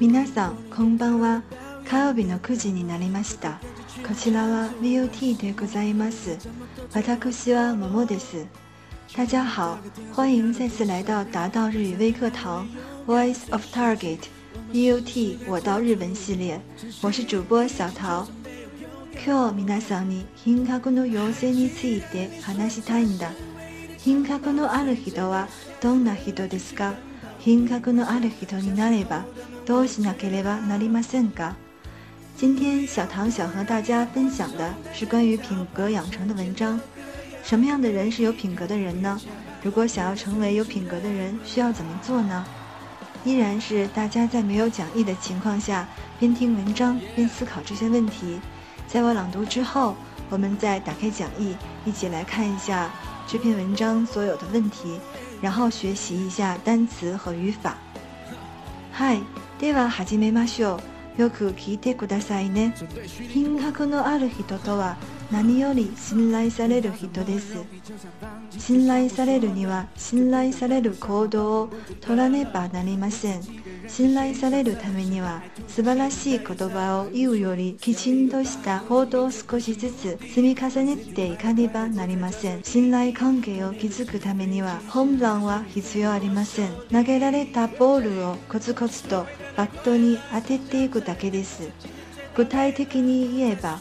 皆さんこんばんは火曜日の9時になりましたこちらは VOT でございます私は桃です大家好欢迎再次来到达到日语微课堂 Voice of Target VOT 我到日文系列我是主播小桃今日皆さんに品格の要請について話したいんだ品格のある人はどんな人ですか今天小唐想和大家分享的是关于品格养成的文章。什么样的人是有品格的人呢？如果想要成为有品格的人，需要怎么做呢？依然是大家在没有讲义的情况下，边听文章边思考这些问题。在我朗读之后，我们再打开讲义，一起来看一下这篇文章所有的问题。然后学习一下单词和语法。はい、では始めましょう。よく聞いてくださいね。品格のある人とは何より信頼される人です。信頼されるには信頼される行動を取らねばなりません。信頼されるためには素晴らしい言葉を言うよりきちんとした報道を少しずつ積み重ねていかねばなりません信頼関係を築くためにはホームランは必要ありません投げられたボールをコツコツとバットに当てていくだけです具体的に言えば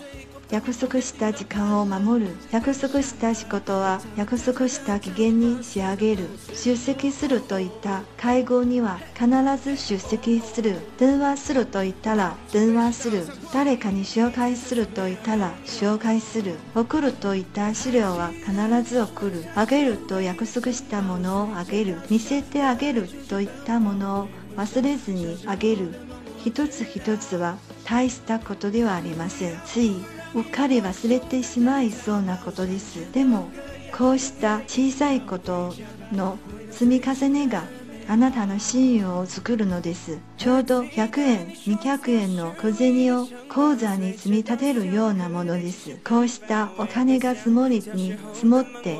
約束した時間を守る約束した仕事は約束した期限に仕上げる出席するといった会合には必ず出席する電話すると言ったら電話する誰かに紹介すると言ったら紹介する送るといった資料は必ず送るあげると約束したものをあげる見せてあげるといったものを忘れずにあげる一つ一つは大したことではありませんついっ彼り忘れてしまいそうなことですでもこうした小さいことの積み重ねがあなたのシーを作るのですちょうど100円200円の小銭を口座に積み立てるようなものですこうしたお金が積もりに積もって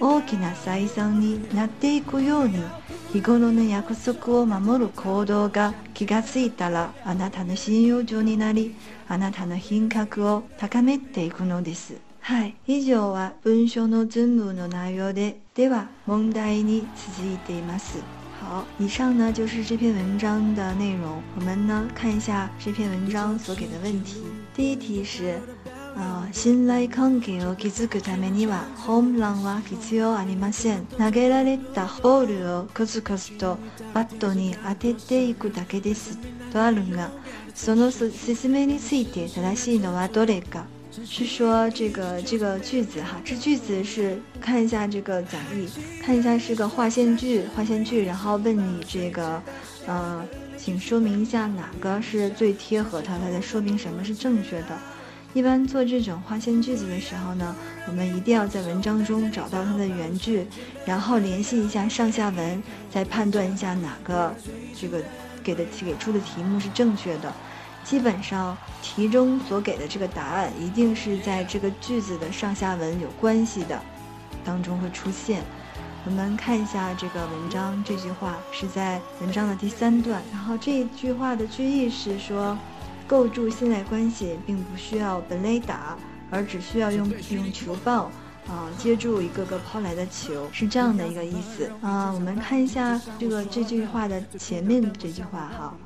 大きな財産になっていくように日頃の約束を守る行動が気がついたらあなたの信用状になりあなたの品格を高めていくのですはい以上は文章の全部の内容ででは問題に続いています好，以上呢就是这篇文章的内容。我们呢看一下这篇文章所给的问题。第一题是啊，信頼関係を築くためには、ホームランは必要ありません。投げられたボールをコスコスとバットに当てていくだけです。とあるが、その説明について正しいのはどれか？是说这个这个句子哈，这句子是看一下这个讲义，看一下是个划线句，划线句，然后问你这个呃，请说明一下哪个是最贴合它，它在说明什么是正确的。一般做这种划线句子的时候呢，我们一定要在文章中找到它的原句，然后联系一下上下文，再判断一下哪个这个给的给出的题目是正确的。基本上题中所给的这个答案一定是在这个句子的上下文有关系的当中会出现。我们看一下这个文章，这句话是在文章的第三段，然后这一句话的句意是说。构筑信赖关系并不需要本垒打，而只需要用用球棒。啊，接住一个个抛来的球，是这样的一个意思啊。我们看一下这个这句话的前面这句话哈。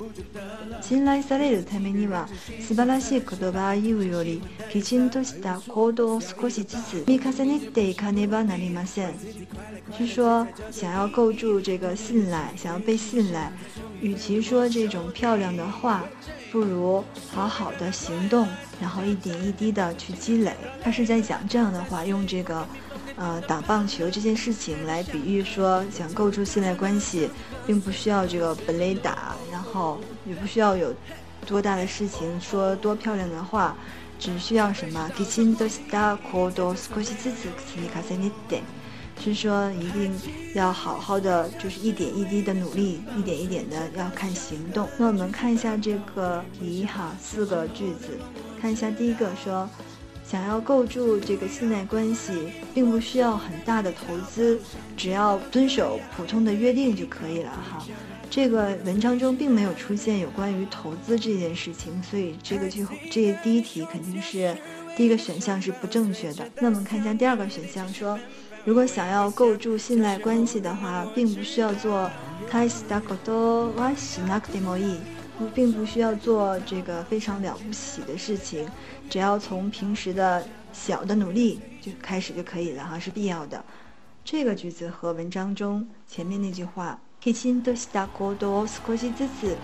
信赖されるためには、素晴らしい言葉を言うより、きちんとした行動を少しずつ積み重ねていかねばなりません。是说想要构筑这个信赖，想要被信赖，与其说这种漂亮的话，不如好好的行动，然后一点一滴的去积累。他是在讲这样的话，用这。个，呃，打棒球这件事情来比喻说，想构筑现代关系，并不需要这个本垒打，然后也不需要有多大的事情，说多漂亮的话，只需要什么？就是说，一定要好好的，就是一点一滴的努力，一点一点的要看行动。那我们看一下这个，你哈，四个句子，看一下第一个说。想要构筑这个信赖关系，并不需要很大的投资，只要遵守普通的约定就可以了哈。这个文章中并没有出现有关于投资这件事情，所以这个就这第一题肯定是第一个选项是不正确的。那我们看一下第二个选项，说如果想要构筑信赖关系的话，并不需要做。并不需要做这个非常了不起的事情，只要从平时的小的努力就开始就可以了哈，是必要的。这个句子和文章中前面那句话“きしんとしだこどおしし子子、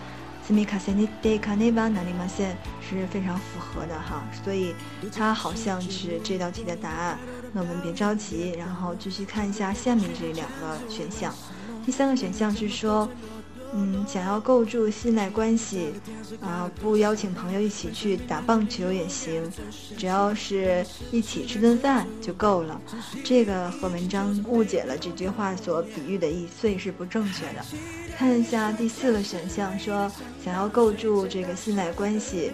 つみかせにでかねばなにませ”是非常符合的哈，所以它好像是这道题的答案。那我们别着急，然后继续看一下下面这两个选项。第三个选项是说。嗯，想要构筑信赖关系，啊，不邀请朋友一起去打棒球也行，只要是一起吃顿饭就够了。这个和文章误解了这句话所比喻的一岁是不正确的。看一下第四个选项，说想要构筑这个信赖关系，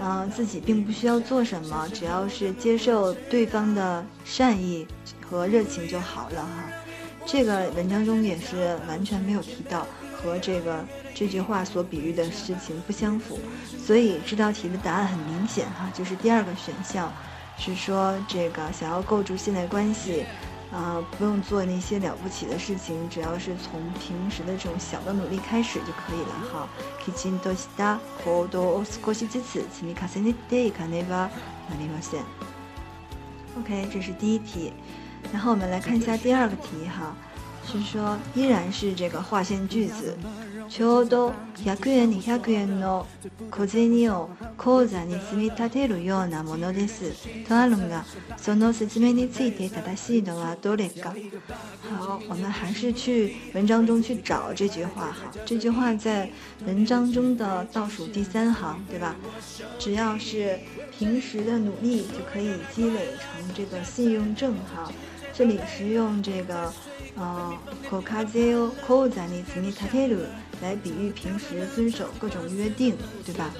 啊，自己并不需要做什么，只要是接受对方的善意和热情就好了哈。这个文章中也是完全没有提到和这个这句话所比喻的事情不相符，所以这道题的答案很明显哈，就是第二个选项，是说这个想要构筑现代关系，呃，不用做那些了不起的事情，只要是从平时的这种小的努力开始就可以了哈。OK，这是第一题。然后我们来看一下第二个题哈，是说依然是这个划线句子。ところやくやにやくやのこじを口座に積み立てるようなものです。とあるがその説明について正しいのはどれか。好，我们还是去文章中去找这句话哈。这句话在文章中的倒数第三行，对吧？只要是平时的努力，就可以积累成这个信用证哈。这里是用这个，呃，コカゼオコウザネスミカテル来比喻平时遵守各种约定，对吧？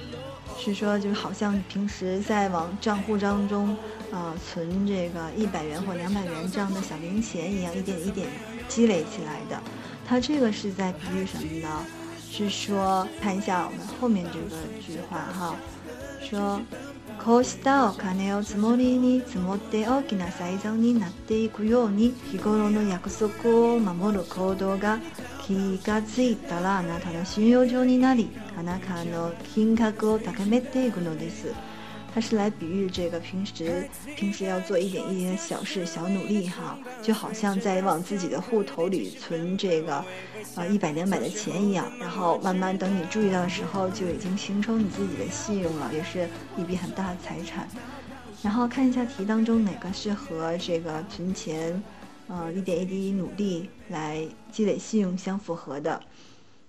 是说就是好像平时在往账户当中，呃，存这个一百元或两百元这样的小零钱一样，一点一点积累起来的。它这个是在比喻什么呢？是说看一下我们后面这个句话哈，说。こうしたお金を積もりに積もって大きなサイズになっていくように日頃の約束を守る行動が気がついたらあなたの信用状になりあなたの金額を高めていくのです。它是来比喻这个平时平时要做一点一点小事、小努力哈，就好像在往自己的户头里存这个，呃一百两百的钱一样，然后慢慢等你注意到的时候，就已经形成你自己的信用了，也是一笔很大的财产。然后看一下题当中哪个是和这个存钱，呃一点一滴努力来积累信用相符合的。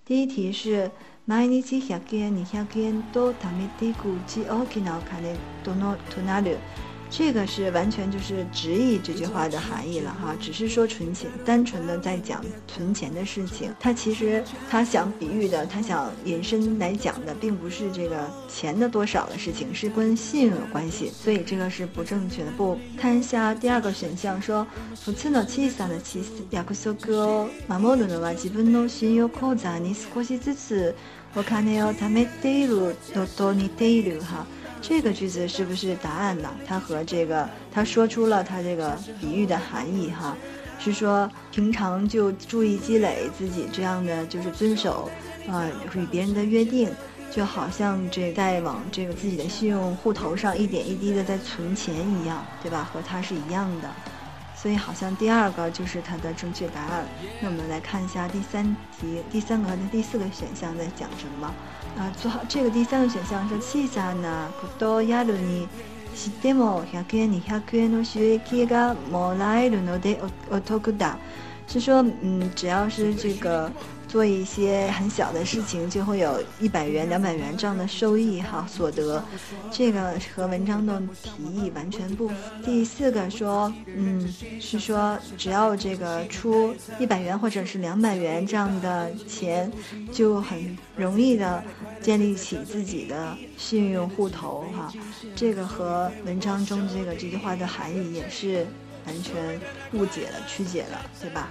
第一题是。毎日100円200円と貯めていくうち大きなお金となる这个是完全就是直译这句话的含义了哈，只是说存钱，单纯的在讲存钱的事情。他其实他想比喻的，他想引申来讲的，并不是这个钱的多少的事情，是跟信用关系。所以这个是不正确的。不，看一下第二个选项，说。这个句子是不是答案呢？它和这个，他说出了他这个比喻的含义哈，是说平常就注意积累自己这样的，就是遵守，啊，与别人的约定，就好像这在往这个自己的信用户头上一点一滴的在存钱一样，对吧？和他是一样的。所以好像第二个就是它的正确答案。那我们来看一下第三题，第三个和第四个选项在讲什么啊？做好这个第三个选项说，小さなことやるにしても100円に0 0円の収益がもらえるので、おおだ，是说嗯，只要是这个。做一些很小的事情就会有一百元、两百元这样的收益哈所得，这个和文章的提议完全不符。第四个说，嗯，是说只要这个出一百元或者是两百元这样的钱，就很容易的建立起自己的信用户头哈，这个和文章中这个这句话的含义也是完全误解了、曲解了，对吧？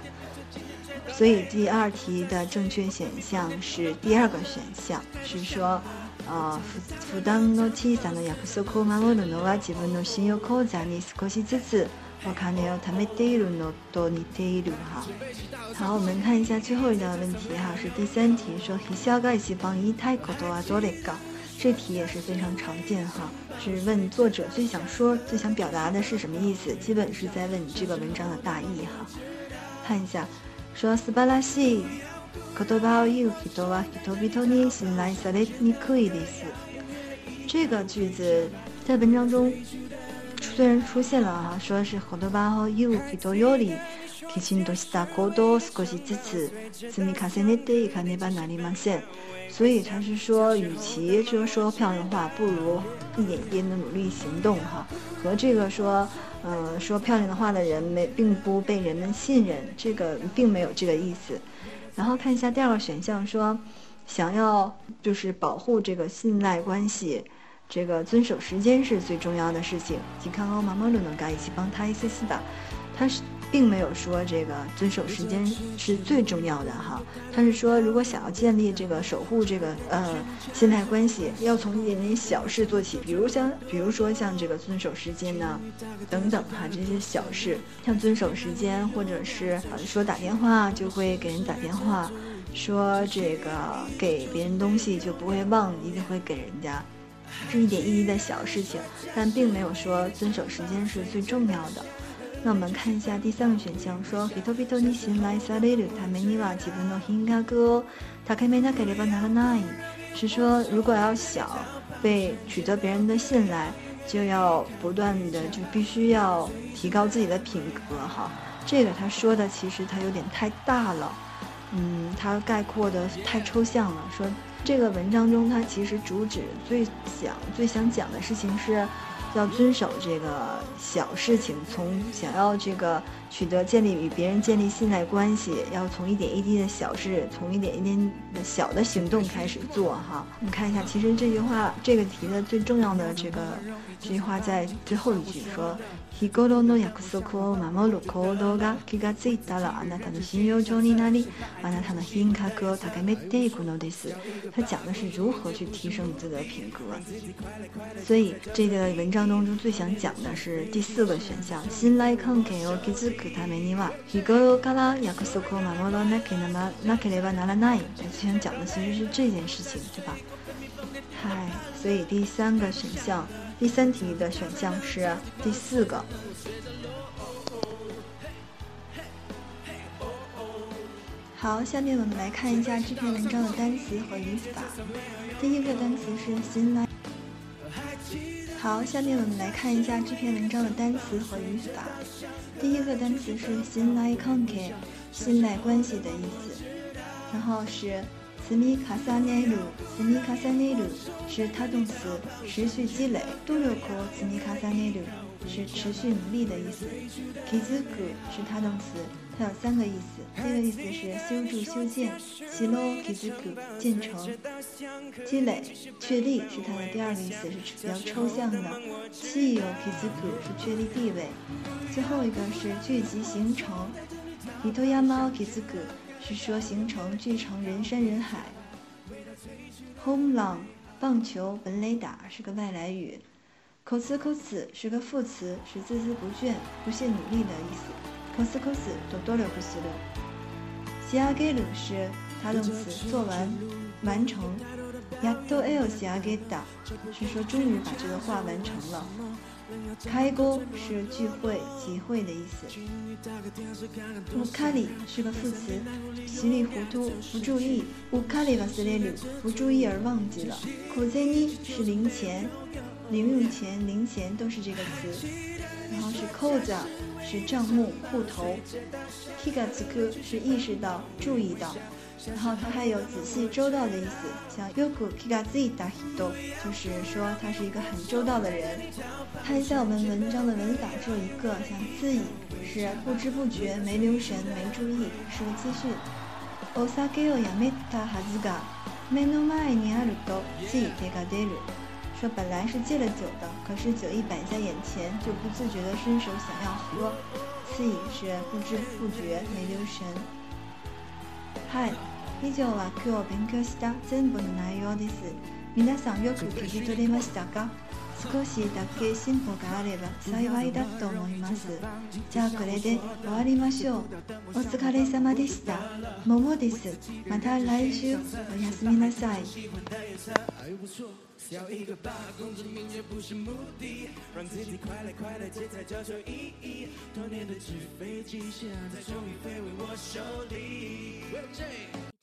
所以第二题的正确选项是第二个选项，是说，呃，福福丹诺妻子的亚克苏库曼乌鲁自分の信用口座に少しずつお金をためているのと似ている。哈，好，我们看一下最后一道问题哈，是第三题，说，ヒシガエ西方一太古多は座れか。这题也是非常常见哈，是问作者最想说、最想表达的是什么意思，基本是在问你这个文章的大意哈。看一下。说斯巴拉西，口头巴奥伊乌皮多瓦皮多比托尼辛莱萨雷尼库这个句子在文章中虽然出现了，哈，说是口头巴奥伊乌皮多所以他是说，与其说说漂亮话，不如一点一点的努力行动哈。和这个说，嗯，说漂亮的话的人没，并不被人们信任，这个并没有这个意思。然后看一下第二个选项，说想要就是保护这个信赖关系，这个遵守时间是最重要的事情。请看看妈妈能不能一起帮他一些事的，他是。并没有说这个遵守时间是最重要的哈，他是说如果想要建立这个守护这个呃心态关系，要从一点点小事做起，比如像比如说像这个遵守时间呢，等等哈这些小事，像遵守时间或者是说打电话就会给人打电话，说这个给别人东西就不会忘一定会给人家，是一点一滴的小事情，但并没有说遵守时间是最重要的。那我们看一下第三个选项，说 hitobito ni s h i n a sarete tamenwa k i b n no h i n ga t a k m e n a k i a n a a n a 是说如果要想被取得别人的信赖，就要不断的就必须要提高自己的品格哈。这个他说的其实他有点太大了，嗯，他概括的太抽象了，说。这个文章中，他其实主旨最想、最想讲的事情是，要遵守这个小事情。从想要这个取得、建立与别人建立信赖关系，要从一点一滴的小事，从一点一点的小的行动开始做哈。你看一下，其实这句话、这个题的最重要的这个这句话，在最后一句说。他讲的是如何去提升你这个品格，所以这个文章当中最想讲的是第四个选项。最想讲的其实是这件事情，对吧？嗨，所以第三个选项。第三题的选项是第四个。好，下面我们来看一下这篇文章的单词和语法。第一个单词是“ s i line” n。好，下面我们来看一下这篇文章的单词和语法。第一个单词是“信赖关系”的意思，然后是。斯米卡萨内鲁，斯米卡萨内鲁是他动词，持续积累。杜洛克斯米卡萨内鲁是持续努力的意思。kizuku 是他动词，它有三个意思。第一个意思是修筑、修建 s h i o kizuku 建成；积累、确立是它的第二个意思，是比较抽象的。s h i o kizuku 是确立地位。最后一个是聚集、形成，itoyama kizuku。是说行程聚成人山人海。home run，棒球本垒打是个外来语。口 o 口 i o s 是个副词，是孜孜不倦、不懈努力的意思。口 o 口 i k o s 做多了不死了。x i g a l 是它动词，做完、完成。yatoel xigeda 是说终于把这个画完成了。开锅是聚会、集会的意思。乌卡里是个副词，稀里糊涂、不注意。乌卡里瓦斯列留不注意而忘记了。库塞尼是零钱、零用钱、零钱都是这个词。然后是扣子，是账目、户头。提卡茨科是意识到、注意到。然后它还有仔细周到的意思，像 y o k u kiga z i t a h i d o 就是说他是一个很周到的人。看一下我们文章的文法，只有一个，像 z i 是不知不觉、没留神、没注意，是个资讯。o s a k i o yameta hasuga menomai ni aruto z i de ga de ru，说本来是戒了酒的，可是酒一摆在眼前，就不自觉地伸手想要喝。zǐ 是不知不觉、没留神。hi。以上は今日勉強した全部の内容です皆さんよく聞き取れましたか少しだけ進歩があれば幸いだと思いますじゃあこれで終わりましょうお疲れ様でしたももですまた来週おやすみなさい要一个不是目的，让自己快乐快乐，叫做意义。多年的纸飞机，现在终于飞回我手里。